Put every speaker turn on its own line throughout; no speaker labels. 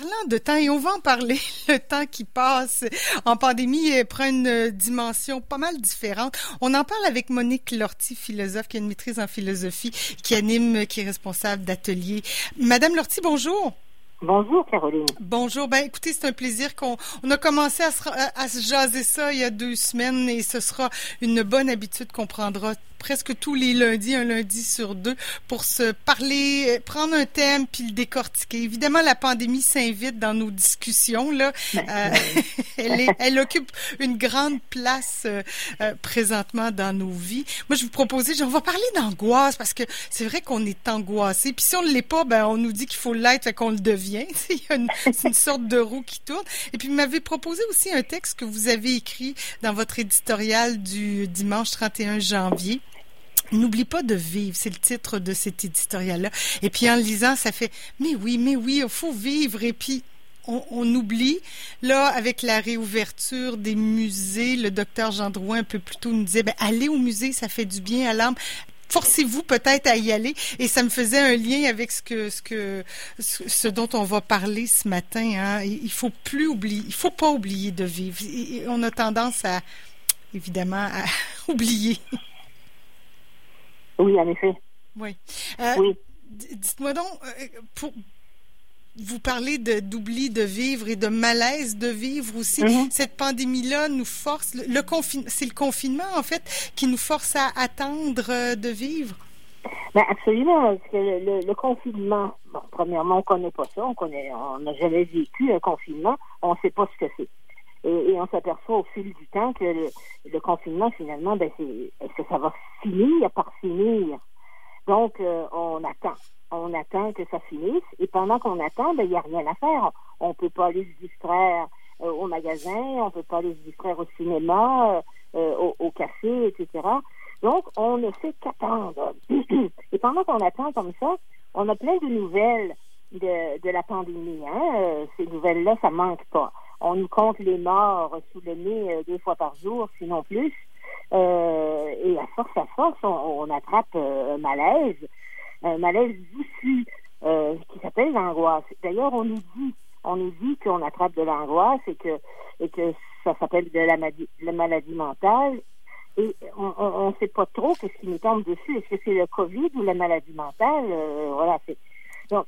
Parlant de temps, et on va en parler, le temps qui passe en pandémie prend une dimension pas mal différente. On en parle avec Monique Lortie, philosophe qui a une maîtrise en philosophie, qui anime, qui est responsable d'atelier. Madame Lortie, bonjour.
Bonjour Caroline.
Bonjour. Ben écoutez, c'est un plaisir qu'on on a commencé à se, à se jaser ça il y a deux semaines et ce sera une bonne habitude qu'on prendra presque tous les lundis, un lundi sur deux, pour se parler, euh, prendre un thème puis le décortiquer. Évidemment, la pandémie s'invite dans nos discussions. Là, ben, euh, elle, est, elle occupe une grande place euh, présentement dans nos vies. Moi, je vous proposais, on va parler d'angoisse parce que c'est vrai qu'on est angoissé. Puis si on ne l'est pas, ben on nous dit qu'il faut l'être, fait qu'on le devient. c'est une, une sorte de roue qui tourne. Et puis, vous m'avez proposé aussi un texte que vous avez écrit dans votre éditorial du dimanche 31 janvier. N'oublie pas de vivre, c'est le titre de cet éditorial-là. Et puis en lisant, ça fait, mais oui, mais oui, il faut vivre. Et puis on, oublie. Là, avec la réouverture des musées, le docteur Jean un peu plus tôt nous disait, ben, allez au musée, ça fait du bien à l'âme forcez-vous peut-être à y aller. Et ça me faisait un lien avec ce que ce que ce dont on va parler ce matin. Hein. Il faut plus oublier, il faut pas oublier de vivre. on a tendance à évidemment à oublier.
Oui, en effet.
Oui. Euh, oui. Dites-moi donc, euh, pour, vous parlez d'oubli de, vivre et de malaise de vivre aussi. Mm-hmm. Cette pandémie-là nous force, le, c'est le confinement en fait qui nous force à attendre euh, de vivre?
Ben absolument, parce que le, confinement, bon, premièrement, on connaît pas ça, on connaît, on n'a jamais vécu un confinement, on ne sait pas ce que c'est. Et, on s'aperçoit au fil du temps que le, confinement, finalement, ben, est-ce que ça va finir par finir? Donc, euh, on attend. On attend que ça finisse. Et pendant qu'on attend, ben, il n'y a rien à faire. On ne peut pas aller se distraire euh, au magasin, on ne peut pas aller se distraire au cinéma, euh, au, au, café, etc. Donc, on ne fait qu'attendre. Et pendant qu'on attend comme ça, on a plein de nouvelles de, de la pandémie. Hein? Ces nouvelles-là, ça manque pas on nous compte les morts sous le nez euh, deux fois par jour, sinon plus. Euh, et à force à force, on, attrape euh, un malaise, un malaise diffus qui s'appelle l'angoisse. D'ailleurs, on nous dit, on nous dit qu'on attrape de l'angoisse et que et que ça s'appelle de la, la, maladie mentale. Et on ne sait pas trop qu'est-ce qui nous tombe dessus. Est-ce que c'est le COVID ou la maladie mentale? Voilà, c'est donc,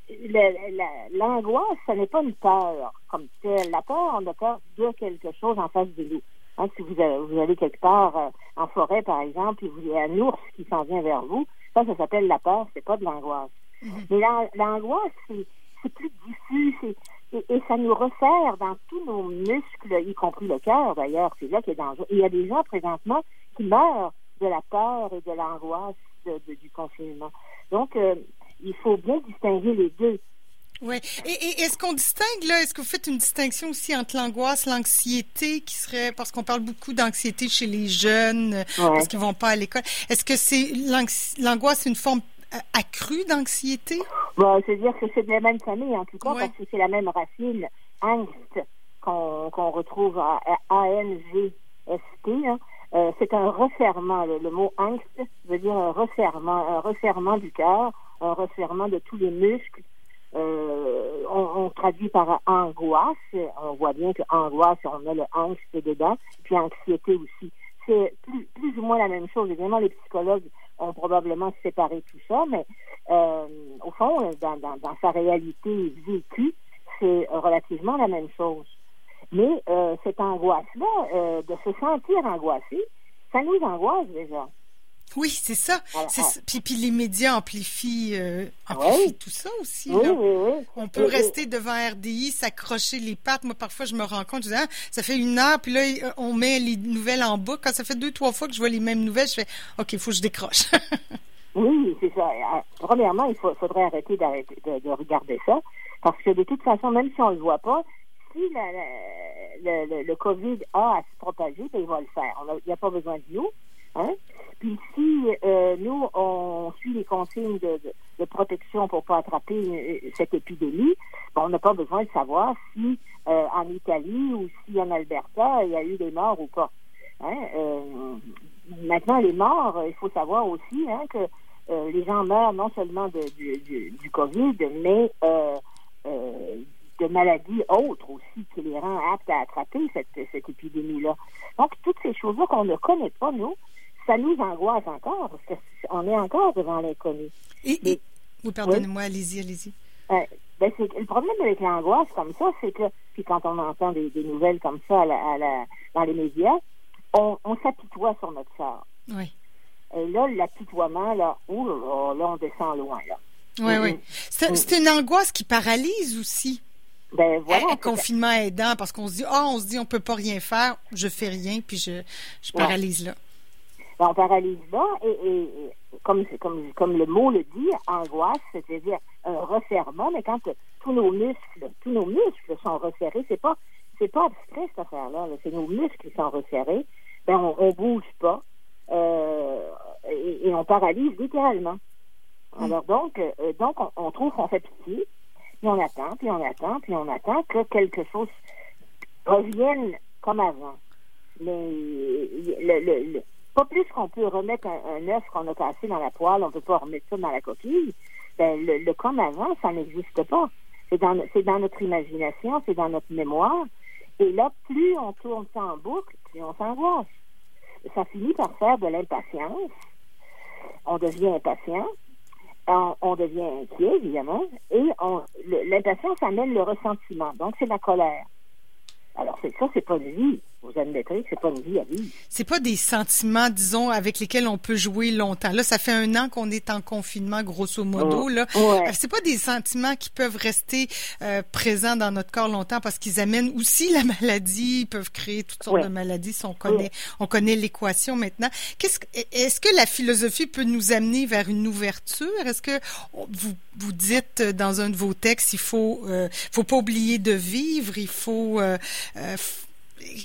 l'angoisse, ce n'est pas une peur comme telle. La peur, on a peur de quelque chose en face de nous. Hein, si vous, vous allez quelque part euh, en forêt, par exemple, et vous avez un ours qui s'en vient vers vous, ça, ça s'appelle la peur, c'est pas de l'angoisse. Mm-hmm. Mais l'angoisse, c'est plus diffus, et, et, ça nous resserre dans tous nos muscles, y compris le cœur d'ailleurs, c'est là qu'il est dangereux. Et il y a des gens présentement qui meurent de la peur et de l'angoisse du confinement. Donc, euh, il faut bien distinguer les deux.
Oui. Et, est-ce qu'on distingue, là, est-ce que vous faites une distinction aussi entre l'angoisse, l'anxiété, qui serait, parce qu'on parle beaucoup d'anxiété chez les jeunes, parce qu'ils vont pas à l'école. Est-ce que c'est l'angoisse, une forme accrue d'anxiété?
Bon, c'est-à-dire que c'est de la même famille, en tout cas, parce que c'est la même racine, angst, qu'on retrouve à A-N-G-S-T, hein. Euh, c'est un resserrement. Le, mot angst veut dire un resserrement, un resserrement du cœur un resserrement de tous les muscles. Euh, on, traduit par angoisse. On voit bien que angoisse, on met le angst dedans, puis anxiété aussi. C'est plus, ou moins la même chose. Évidemment, les psychologues ont probablement séparé tout ça, mais euh, au fond, dans, sa réalité vécue, c'est relativement la même chose. Mais euh, cette angoisse-là, de se sentir angoissé, ça nous angoisse déjà.
Oui, c'est ça. Puis, puis, les médias amplifient, euh, amplifient tout ça aussi.
Oui, oui, oui.
On peut rester devant RDI, s'accrocher les pattes. Moi, parfois, je me rends compte, je dis, ah, ça fait une heure, puis là, on met les nouvelles en boucle. Quand ça fait deux, trois fois que je vois les mêmes nouvelles, je fais, OK, il faut que je décroche.
oui, c'est ça. Euh, premièrement, il faudrait arrêter de, de, regarder ça, parce que de toute façon, même si on ne le voit pas, si le, le, COVID a à se propager, ben, il va le faire. Il n'y a pas besoin de nous. Hein? Puis si euh, nous, on suit les consignes de, de, protection pour pas attraper euh, cette épidémie, ben, on n'a pas besoin de savoir si euh, en Italie ou si en Alberta, il y a eu des morts ou pas. Hein? maintenant, les morts, il faut savoir aussi hein, que les gens meurent non seulement de, du, du, du, COVID, mais de maladies autres aussi qui les rend aptes à attraper cette, cette épidémie-là. Donc, toutes ces choses-là qu'on ne connaît pas, nous, ça nous angoisse encore, parce qu'on est encore devant l'inconnu.
Et, oui, pardonnez-moi, allez-y, allez-y.
Euh, ben le problème avec l'angoisse comme ça, c'est que, puis quand on entend des, nouvelles comme ça à la, dans les médias, on, on s'apitoie sur notre sort.
Oui.
Et là, l'apitoiement, là, ouh, là, on descend loin, là.
Oui, oui. C'est une angoisse qui paralyse aussi.
Ben voilà.
Un confinement aidant parce qu'on se dit, ah, on se dit, on peut pas rien faire, je fais rien, puis je, je paralyse là.
Ben, on paralyse là, et, comme, comme, comme le mot le dit, angoisse, c'est-à-dire un resserrement, mais quand tous nos muscles, tous nos muscles sont resserrés, c'est pas, c'est pas abstrait cette affaire-là, c'est nos muscles qui sont resserrés, ben on, on bouge pas, euh, et, on paralyse littéralement. Mm. Alors donc, euh, donc on, trouve qu'on fait pitié, puis on attend, puis on attend, puis on attend que quelque chose revienne comme avant. Mais le, pas plus qu'on peut remettre un, œuf qu'on a cassé dans la poêle, on peut pas remettre ça dans la coquille. Ben, le, comme avant, ça n'existe pas. C'est dans, dans notre imagination, c'est dans notre mémoire. Et là, plus on tourne ça en boucle, plus on s'angoisse. Ça finit par faire de l'impatience. On devient impatient. On, devient inquiet, évidemment. Et l'impatience amène le ressentiment. Donc, c'est la colère. Alors, c'est ça, c'est pas une vie. Vous admettrez que c'est pas une vie à vivre.
C'est pas des sentiments, disons, avec lesquels on peut jouer longtemps. Là, ça fait un an qu'on est en confinement, grosso modo. Là,
ouais.
c'est pas des sentiments qui peuvent rester euh, présents dans notre corps longtemps parce qu'ils amènent aussi la maladie. Ils peuvent créer toutes sortes de maladies. Si on connaît, on connaît l'équation maintenant. Qu'est-ce, est-ce que la philosophie peut nous amener vers une ouverture? Est-ce que vous vous dites dans un de vos textes, il faut, euh, faut pas oublier de vivre, il faut euh, euh,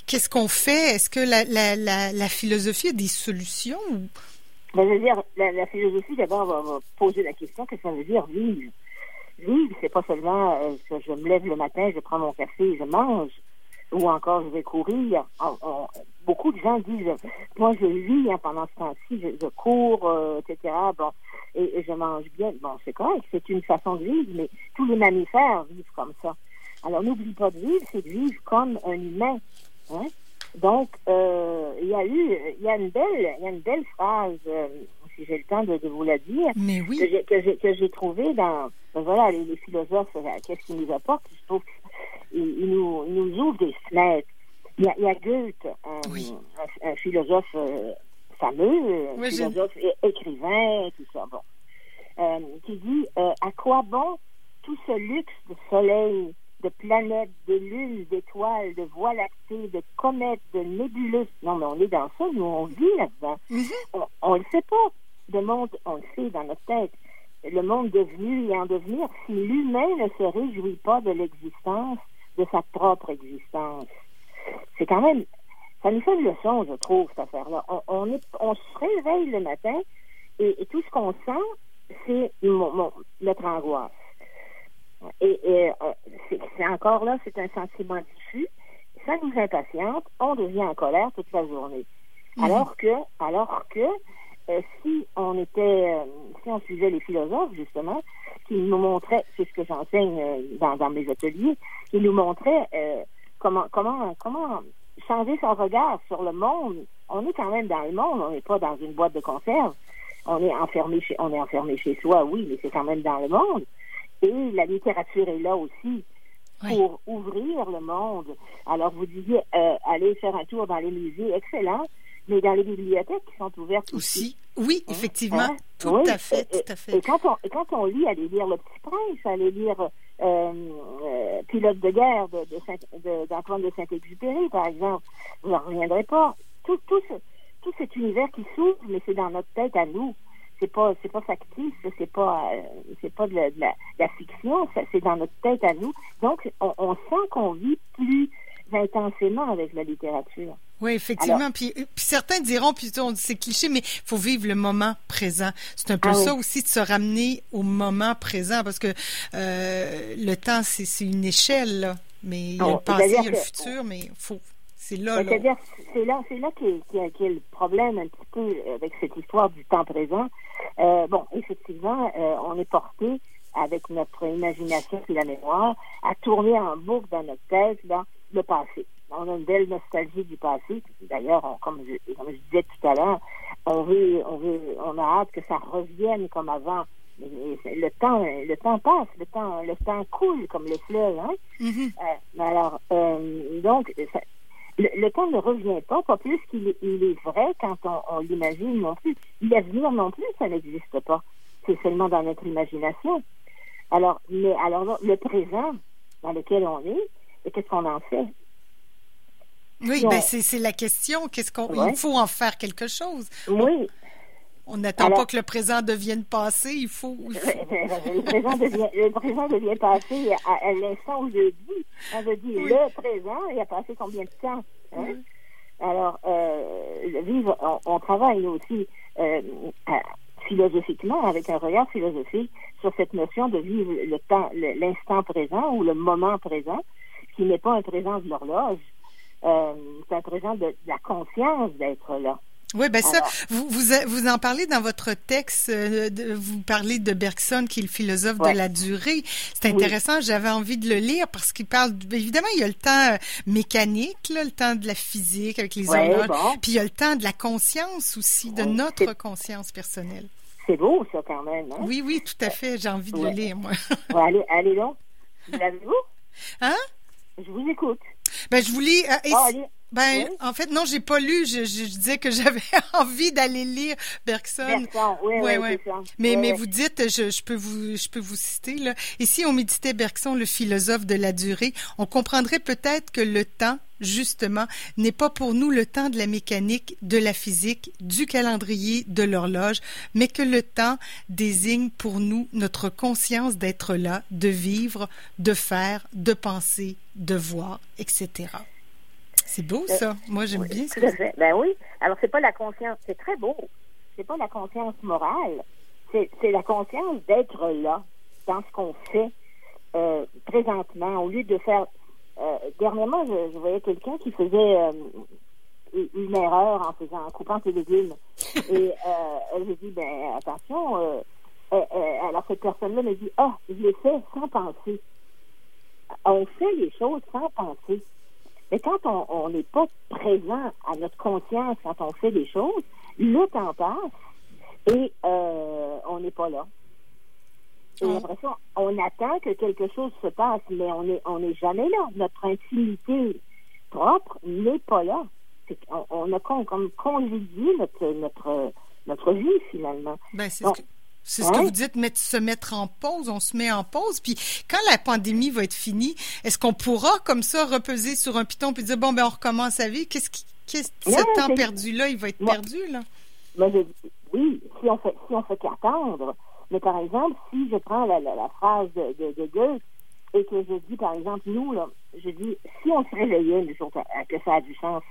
qu'est-ce qu'on fait? Est-ce que la, la, la, philosophie a des solutions?
Ben, je veux dire, la, philosophie, d'abord, va, poser la question, qu'est-ce que ça veut dire vivre? Vivre, c'est pas seulement euh, je me lève le matin, je prends mon café, je mange, ou encore je vais courir. beaucoup de gens disent, moi je vis hein, pendant ce temps-ci, je, cours, euh, etc. Bon, et, je mange bien. Bon, c'est correct, c'est une façon de vivre, mais tous les mammifères vivent comme ça. Alors, n'oublie pas de vivre, c'est de vivre comme un humain. Hein? Donc, euh, il y a eu, il y a une belle, il y a une belle phrase, euh, si j'ai le temps de, vous la dire,
Mais oui.
que j'ai que j'ai trouvé dans, ben voilà, les, philosophes, euh, qu'est-ce qu'ils nous apportent? Je trouve qu'ils nous, nous ouvrent des fenêtres. Il y a, il y a Goethe, un, un, philosophe fameux, un philosophe écrivain, tout ça, bon, qui dit à quoi bon tout ce luxe de soleil de planètes, de lunes, d'étoiles, de voies lactées, de comètes, de nébuleuses. Non, mais on est dans ça, nous, on vit là-dedans.
Mhm.
On ne le sait pas. Le monde, on le sait dans notre tête. Le monde devenu et en devenir, si l'humain ne se réjouit pas de l'existence, de sa propre existence. C'est quand même, ça nous fait une leçon, je trouve, cette affaire-là. On, est, on se réveille le matin et, tout ce qu'on sent, c'est notre angoisse. Et, et euh, c'est encore là, c'est un sentiment diffus. Ça nous impatiente, on devient en colère toute la journée. Mhm. Alors que, alors que euh, si on était, euh, si on suivait les philosophes justement, qui nous montraient, c'est ce que j'enseigne dans, dans, mes ateliers, qui nous montraient comment, comment, comment changer son regard sur le monde. On est quand même dans le monde, on n'est pas dans une boîte de conserve. On est enfermé chez, on est enfermé chez soi, oui, mais c'est quand même dans le monde. Et la littérature est là aussi pour ouvrir le monde. Alors, vous disiez, euh, aller faire un tour dans les musées, excellent, mais dans les bibliothèques qui sont ouvertes aussi.
Oui, hein? effectivement, hein? tout à fait, tout à fait.
Et quand on, quand on lit, aller lire Le Petit Prince, aller lire euh, euh, Pilote de guerre d'Antoine de, de Saint-Exupéry, par exemple, vous n'en reviendrez pas. Tout, tout, ce, tout cet univers qui s'ouvre, mais c'est dans notre tête à nous c'est pas c'est pas factice, c'est pas euh, c'est pas de la, fiction, c'est dans notre tête à nous. Donc on, sent qu'on vit plus intensément avec la littérature.
Oui, effectivement. puis, euh, puis, certains diront, puis c'est cliché, mais il faut vivre le moment présent. C'est un peu ah ça aussi de se ramener au moment présent, parce que euh, le temps, c'est une échelle, là. Mais il y a le passé, il y a le futur, mais il faut c'est là,
là. C'est-à-dire, c'est là, c'est là qu'est, qu'est, le problème un petit peu avec cette histoire du temps présent. Euh, bon, effectivement, euh, on est porté avec notre imagination et la mémoire, à tourner en boucle dans notre tête là, le passé. On a une belle nostalgie du passé. D'ailleurs, comme je, comme je disais tout à l'heure, on veut, on veut, on a hâte que ça revienne comme avant. le temps, le temps passe, le temps, le temps coule comme le fleuve. Hein? Euh, alors, euh, donc, ça- le, le temps ne revient pas, pas plus qu'il est, il est vrai quand on, on l'imagine non plus. L'avenir non plus, ça n'existe pas. C'est seulement dans notre imagination. Alors, mais alors le présent dans lequel on est, et qu'est-ce qu'on en fait?
Oui, ben c'est c'est la question. Qu'est-ce qu'on
Ouais.
Il faut en faire quelque chose.
Oui,
On n'attend pas que le présent devienne passé. Il faut. il faut-
le présent devient, le présent devient passé à, à l'instant où je dis. On veut dire
Oui.
le présent, il a passé combien de temps? hein?
Oui.
Alors, euh, vivre, on, on travaille aussi euh, philosophiquement, avec un regard philosophique sur cette notion de vivre le temps, l'instant présent ou le moment présent, qui n'est pas un présent de l'horloge, euh, c'est un présent de, de la conscience d'être là.
Oui, ben ça, vous, vous, vous en parlez dans votre texte, euh, de- vous parlez de Bergson, qui est le philosophe
Ouais.
de la durée. C'est
Oui.
intéressant, j'avais envie de le lire parce qu'il parle, évidemment, il y a le temps euh, mécanique, là, le temps de la physique avec les
Ouais, bon.
puis il y a le temps de la conscience aussi, de notre conscience personnelle.
C'est beau, ça, quand même. Hein?
Oui, oui, tout à fait, j'ai envie de le lire, moi.
Allez, allez donc. Vous l'avez-vous?
Hein?
Je vous écoute.
Ben, je vous lis... euh, et si-
allez.
Ben,
Oui.
en fait, non, j'ai pas lu, je, je, je disais que j'avais envie d'aller lire Bergson.
Bergson, oui,
Ouais,
oui,
ouais.
c'est ça.
Mais,
Oui,
mais vous dites, je, je peux vous, je peux vous citer, là. Et si on méditait Bergson, le philosophe de la durée, on comprendrait peut-être que le temps, justement, n'est pas pour nous le temps de la mécanique, de la physique, du calendrier, de l'horloge, mais que le temps désigne pour nous notre conscience d'être là, de vivre, de faire, de penser, de voir, etc. C'est beau, ça. Moi, j'aime
Oui,
bien ça.
Ben oui. Alors, c'est pas la conscience, c'est très beau. C'est pas la conscience morale. C'est la conscience d'être là, dans ce qu'on fait euh, présentement, au lieu de faire. Euh, dernièrement, je, je voyais quelqu'un qui faisait euh, une- erreur en faisant, en coupant ses légumes. Et euh, j'ai dit, ben attention. Euh, euh, euh, alors cette personne-là me dit, ah, je l'ai fait sans penser. On fait les choses sans penser. Mais quand on- n'est pas présent à notre conscience quand on fait des choses, le temps passe et euh, on n'est pas là. Et
On-
après ça, on attend que quelque chose se passe, mais on n'est on n'est jamais là. Notre intimité propre n'est pas là. On, a comme congédié notre, notre, notre vie, finalement.
Ben, c'est
Bon.
ce que, c'est ce que
Ouais.
vous dites, mettre, se mettre en pause. On se met en pause. Puis quand la pandémie va être finie, est-ce qu'on pourra comme ça repeser sur un piton puis dire bon ben on recommence à vivre? Qu'est-ce qui, qu'est-ce temps perdu là, il va être perdu là?
Mais oui, si on fait, si on fait qu'attendre. Mais par exemple, si je prends la, la, la phrase de, de, de Goethe et que je dis, par exemple, nous, là, je dis, si on se réveillait jour que ça a du sens,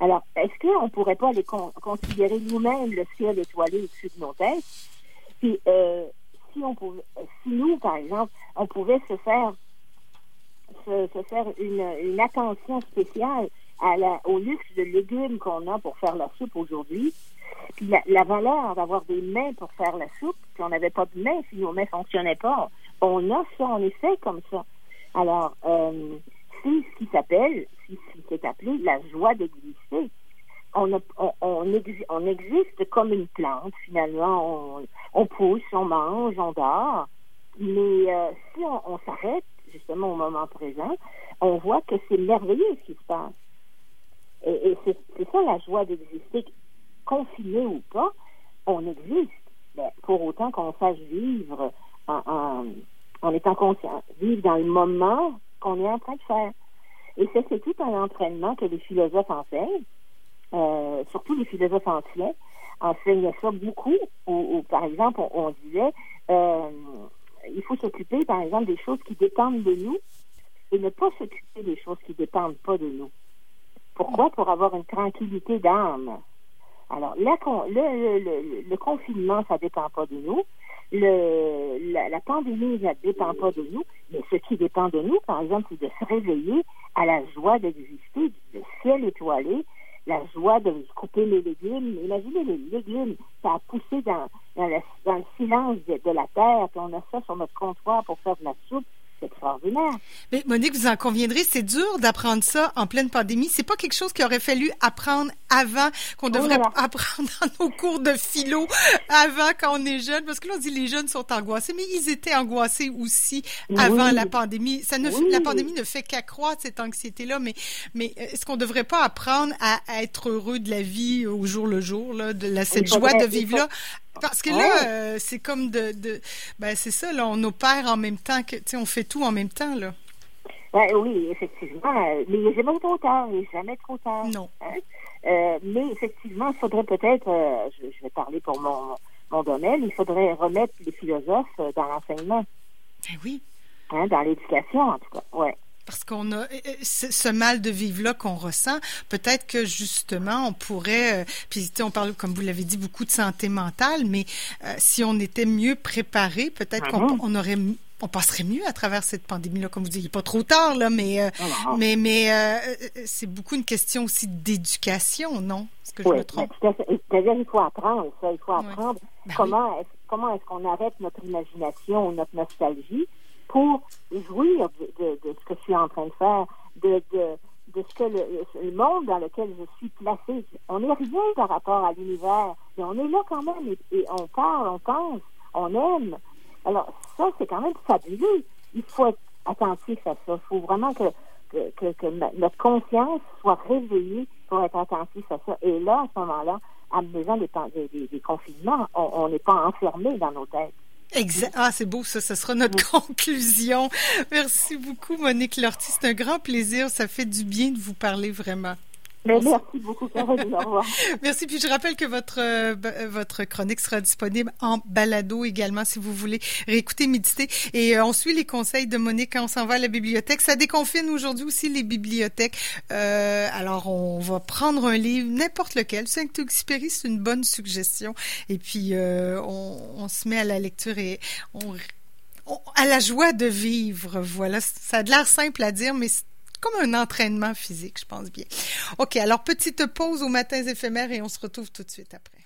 alors, est-ce qu'on pourrait pas les con- considérer nous-mêmes le ciel étoilé au-dessus de nos têtes? Puis, euh, si on pouvait, si nous, par exemple, on pouvait se faire se, faire une, attention spéciale au luxe de légumes qu'on a pour faire la soupe aujourd'hui, puis la, valeur d'avoir des mains pour faire la soupe, puis on n'avait pas de mains si nos mains fonctionnaient pas. On a ça, on est fait comme ça. Alors, euh, c'est ce qui s'appelle, ce qui s'est appelé la joie d'exister. On, on, on, exi- on existe comme une plante, finalement. On, pousse, on mange, on dort. Mais euh, si on, s'arrête, justement, au moment présent, on voit que c'est merveilleux ce qui se passe. Et, c'est ça la joie d'exister. Confiné ou pas, on existe. Ben, pour autant qu'on sache vivre en, en étant conscient, vivre dans le moment qu'on est en train de faire. Et c'est tout un entraînement que les philosophes enseignent, euh, surtout les philosophes anciens, enseignaient ça beaucoup. Ou, ou, par exemple, on, disait, euh, il faut s'occuper, par exemple, des choses qui dépendent de nous et ne pas s'occuper des choses qui dépendent pas de nous. Pourquoi? Pour avoir une tranquillité d'âme. Alors, le, le, le, confinement, ça dépend pas de nous. Le, la, la pandémie, ça dépend pas de nous. Mais ce qui dépend de nous, par exemple, c'est de se réveiller à la joie d'exister, le ciel étoilé, la joie de couper les légumes. Imaginez les légumes, ça a poussé dans, dans, le, silence de, la terre, puis on a ça sur notre comptoir pour faire de la soupe. Extraordinaire.
Mais Monique, vous en conviendrez, c'est dur d'apprendre ça en pleine pandémie. C'est pas quelque chose qu'il aurait fallu apprendre avant, qu'on devrait apprendre dans nos cours de philo avant quand on est jeune. Parce que là, on dit les jeunes sont angoissés, mais ils étaient angoissés aussi avant la pandémie. Ça ne, La pandémie ne fait qu'accroître cette anxiété-là, mais, mais est-ce qu'on devrait pas apprendre à, être heureux de la vie au jour le jour, là, de la, cette joie de vivre là, parce que là, euh, c'est comme de, de ben c'est ça, là, on opère en même temps que, tu sais, on fait tout en même temps, là.
Ben, oui, effectivement, mais il n'est jamais trop tard, il n'est jamais trop tard.
Non.
Hein. Euh, mais effectivement, il faudrait peut-être, euh, je, vais parler pour mon, mon domaine, il faudrait remettre les philosophes dans l'enseignement.
Ben oui.
Hein, dans l'éducation, en tout cas, ouais
parce qu'on a ce mal de vivre là qu'on ressent. Peut-être que justement on pourrait, euh, puis on parle comme vous l'avez dit beaucoup de santé mentale, mais euh, si on était mieux préparé, peut-être qu'on mhm. aurait on passerait mieux à travers cette pandémie-là, comme vous dites. Il n'est pas trop tard, là, mais, euh, ah mais, mais c'est beaucoup une question aussi d'éducation, non?
Est-ce que je me trompe? C'est-à-dire qu'il faut apprendre ça. Il faut apprendre ben comment, est, comment est-ce qu'on arrête notre imagination, notre nostalgie, pour jouir de, ce que je suis en train de faire, de, de, ce que le, monde dans lequel je suis placé. On n'est rien par rapport à l'univers, mais on est là quand même et, on parle, on pense, on aime. Alors ça, c'est quand même fabuleux. Il faut être attentif à ça. Il faut vraiment que, notre conscience soit réveillée pour être attentif à ça. Et là, à ce moment-là, en faisant des, des, des confinements, on n'est pas enfermé dans nos têtes.
Exact. Ah, c'est beau, ça. Ce sera notre conclusion. Merci beaucoup, Monique Lortie. C'est un grand plaisir. Ça fait du bien de vous parler vraiment.
Merci beaucoup, Caroline. Au revoir.
Merci. Puis je rappelle que votre euh, euh, votre chronique sera disponible en balado également si vous voulez réécouter, méditer. Et euh, on suit les conseils de Monique quand on s'en va à la bibliothèque. Ça déconfine aujourd'hui aussi les bibliothèques. alors on va prendre un livre, n'importe lequel. Saint-Exupéry, c'est une bonne suggestion. Et puis on, on, se met à la lecture et on à la joie de vivre. Voilà, ça a l'air simple à dire, mais comme un entraînement physique, je pense bien. OK, alors petite pause aux matins éphémères et on se retrouve tout de suite après.